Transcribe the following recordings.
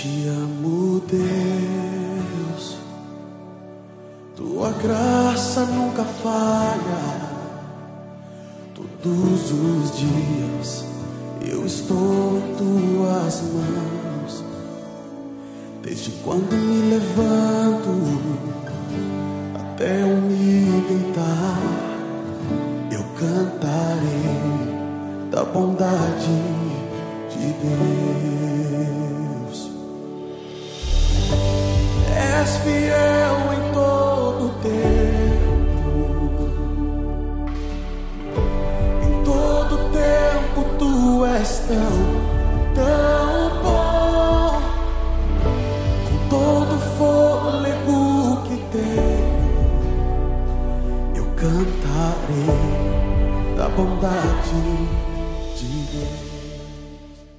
te amo, Deus. Tua graça nunca falha. Todos os dias eu estou em tuas mãos. Desde quando me levanto até eu me deitar, és tão, tão bom, com todo fôlego que tenho, eu cantarei da bondade de Deus.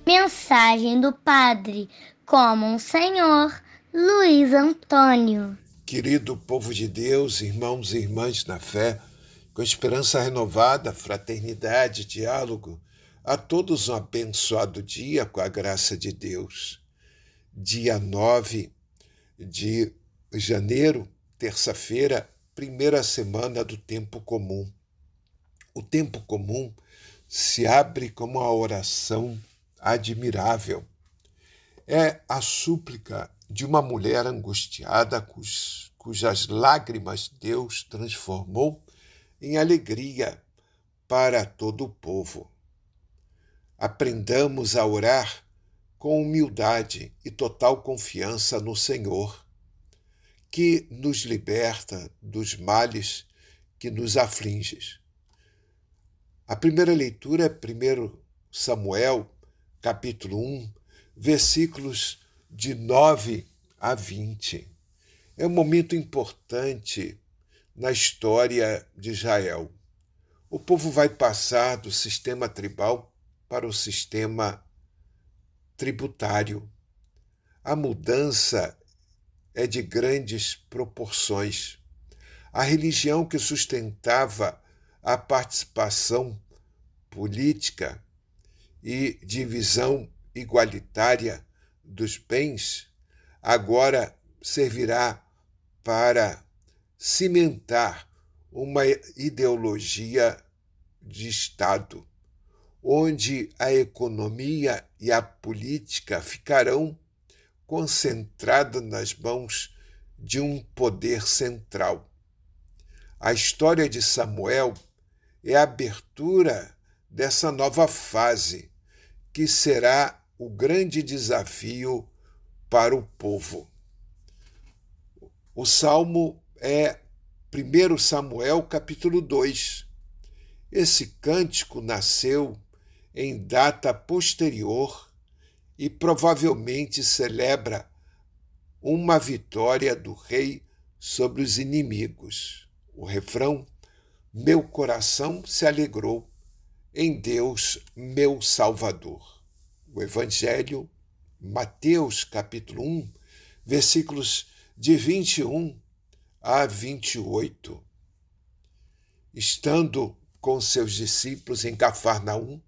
Mensagem do Padre como um Senhor Luiz Antônio. Querido povo de Deus, irmãos e irmãs na fé, com esperança renovada, fraternidade, diálogo, a todos um abençoado dia com a graça de Deus. Dia 9 de janeiro, terça-feira, primeira semana do tempo comum. O tempo comum se abre como uma oração admirável. É a súplica de uma mulher angustiada cuj, cujas lágrimas Deus transformou em alegria para todo o povo. Aprendamos a orar com humildade e total confiança no Senhor, que nos liberta dos males que nos afligem. A primeira leitura é 1 Samuel, capítulo 1, versículos de 9 a 20. É um momento importante na história de Israel. O povo vai passar do sistema tribal para o sistema tributário. A mudança é de grandes proporções. A religião que sustentava a participação política e divisão igualitária dos bens agora servirá para cimentar uma ideologia de Estado, onde a economia e a política ficarão concentradas nas mãos de um poder central. A história de Samuel é a abertura dessa nova fase, que será o grande desafio para o povo. O salmo é 1 Samuel capítulo 2. Esse cântico nasceu em data posterior e provavelmente celebra uma vitória do rei sobre os inimigos. O refrão: Meu coração se alegrou em Deus, meu Salvador. O Evangelho, Mateus capítulo 1, versículos de 21 a 28. Estando com seus discípulos em Cafarnaum,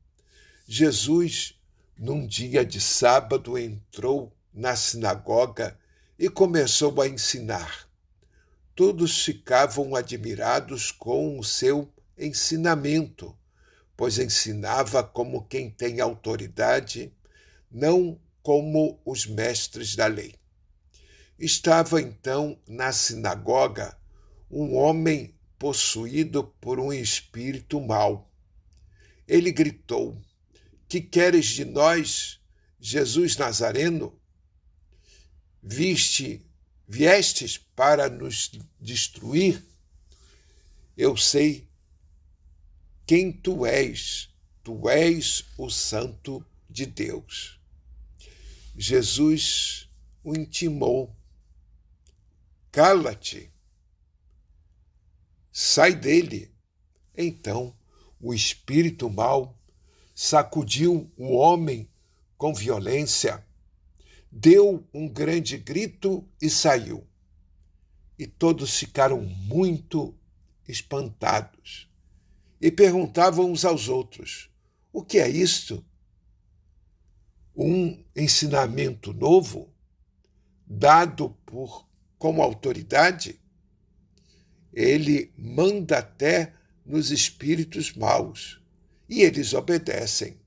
Jesus, num dia de sábado, entrou na sinagoga e começou a ensinar. Todos ficavam admirados com o seu ensinamento pois ensinava como quem tem autoridade, não como os mestres da lei. Estava então na sinagoga um homem possuído por um espírito mau. Ele gritou: Que queres de nós, Jesus Nazareno? Viste, viestes para nos destruir? Eu sei quem tu és. Tu és o Santo de Deus. Jesus o intimou: Cala-te, sai dele. Então o espírito mau sacudiu o homem com violência, deu um grande grito e saiu. E todos ficaram muito espantados e perguntavam uns aos outros: O que é isto? Um ensinamento novo? dado por como autoridade, ele manda até nos espíritos maus e eles obedecem.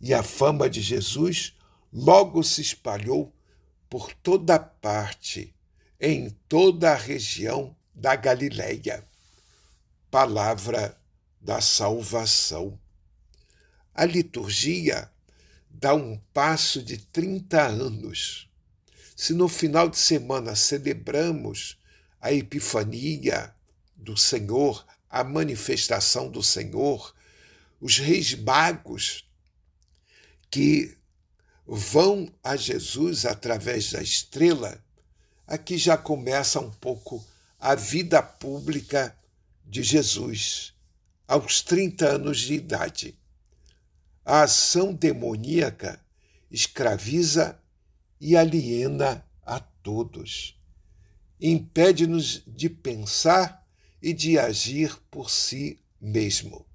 E a fama de Jesus logo se espalhou por toda parte, em toda a região da Galileia. Palavra da salvação. A liturgia dá um passo de 30 anos. Se no final de semana celebramos a Epifania do Senhor, a manifestação do Senhor, os reis magos que vão a Jesus através da estrela, aqui já começa um pouco a vida pública de Jesus, aos 30 anos de idade. A ação demoníaca escraviza e aliena a todos. Impede-nos de pensar e de agir por si mesmo.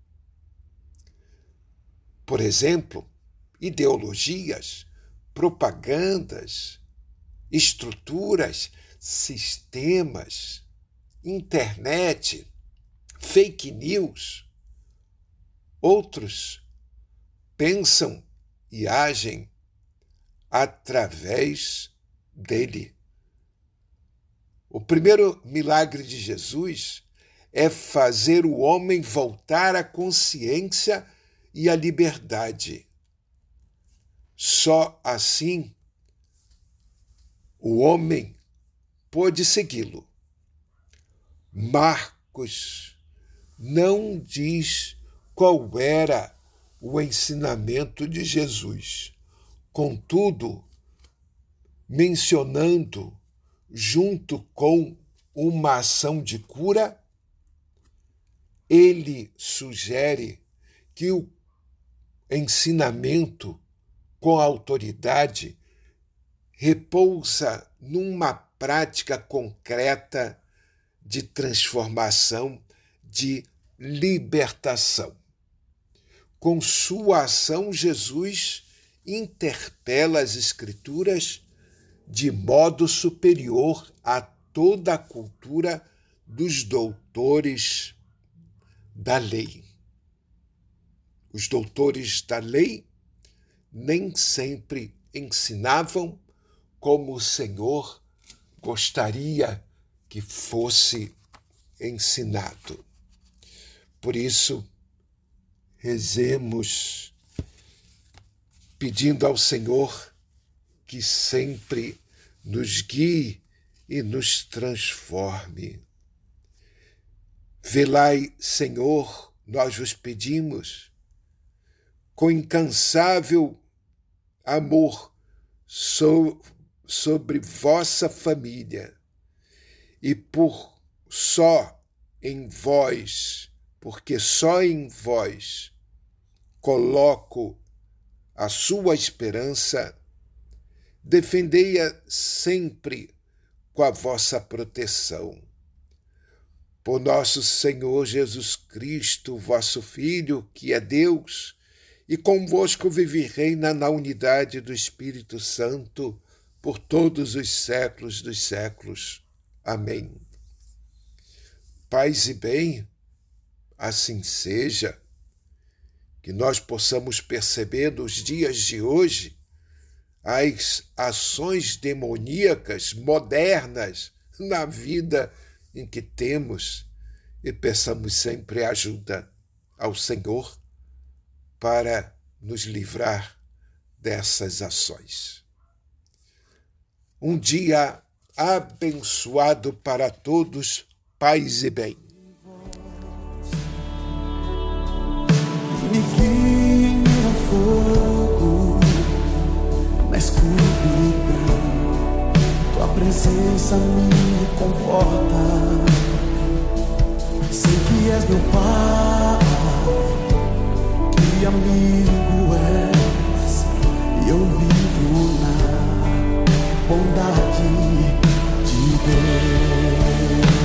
Por exemplo, ideologias, propagandas, estruturas, sistemas, internet, fake news. Outros pensam e agem através dele. O primeiro milagre de Jesus é fazer o homem voltar à consciência e à liberdade. Só assim o homem pôde segui-lo. Marcos não diz qual era o ensinamento de Jesus. Contudo, mencionando junto com uma ação de cura, ele sugere que o ensinamento com autoridade repousa numa prática concreta de transformação, de libertação. Com sua ação, Jesus interpela as Escrituras de modo superior a toda a cultura dos doutores da lei. Os doutores da lei nem sempre ensinavam como o Senhor gostaria que fosse ensinado. Por isso, rezemos pedindo ao Senhor que sempre nos guie e nos transforme. Velai, Senhor, nós vos pedimos, com incansável amor so, sobre vossa família e por só em vós, porque só em vós coloco a sua esperança, defendei-a sempre com a vossa proteção. Por nosso Senhor Jesus Cristo, vosso Filho, que é Deus, e convosco vive e reina na unidade do Espírito Santo, por todos os séculos dos séculos. Amém. Paz e bem, assim seja, que nós possamos perceber nos dias de hoje as ações demoníacas modernas na vida em que temos e peçamos sempre ajuda ao Senhor para nos livrar dessas ações. Um dia abençoado para todos, paz e bem. Tua presença me conforta. Sei que és meu Pai, que amigo és, e eu vivo na bondade de Deus.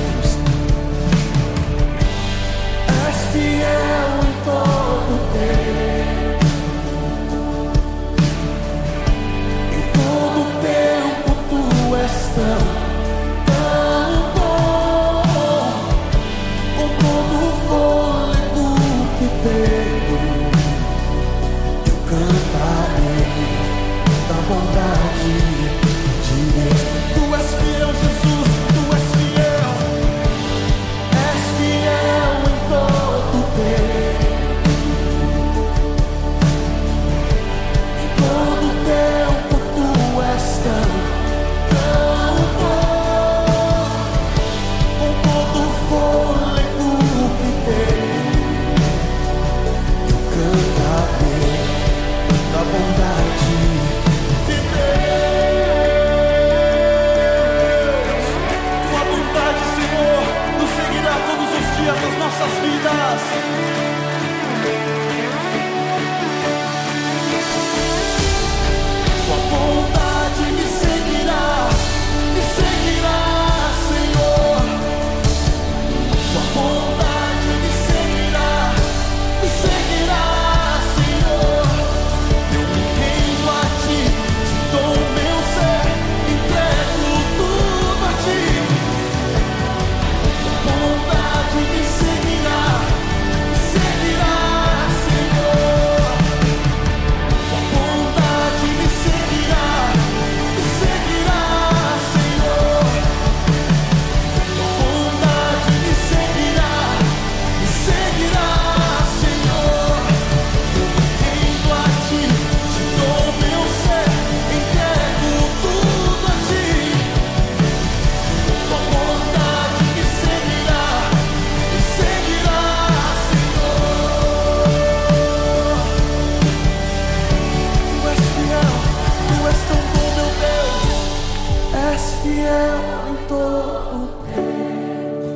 fiel em todo tempo.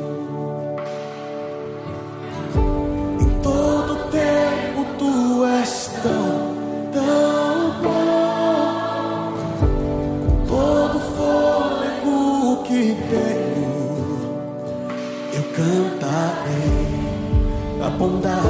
Em todo tempo tu és tão, tão bom. Com todo fôlego que tenho, eu cantarei a bondade.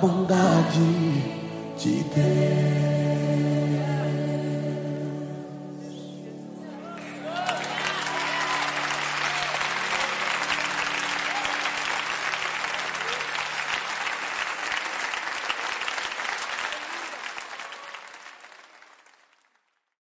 bondade de Deus.